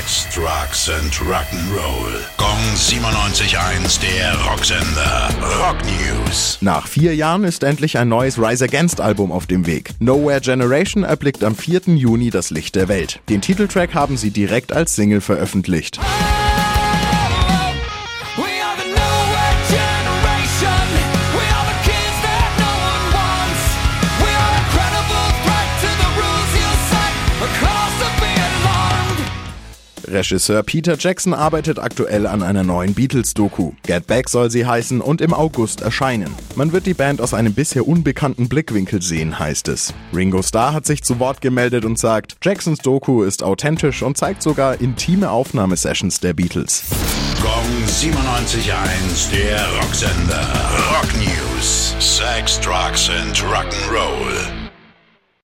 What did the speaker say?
Sex, Drugs and Rock'n'Roll. Gong 97.1, der Rocksender. Rock News. Nach vier Jahren ist endlich ein neues Rise Against Album auf dem Weg. Nowhere Generation erblickt am 4. Juni das Licht der Welt. Den Titeltrack haben sie direkt als Single veröffentlicht. We Regisseur Peter Jackson arbeitet aktuell an einer neuen Beatles-Doku. Get Back soll sie heißen und im August erscheinen. Man wird die Band aus einem bisher unbekannten Blickwinkel sehen, heißt es. Ringo Starr hat sich zu Wort gemeldet und sagt, Jacksons Doku ist authentisch und zeigt sogar intime Aufnahmesessions der Beatles. Gong 97.1, der Rocksender. Rock News. Sex, Drugs and Rock'n'Roll.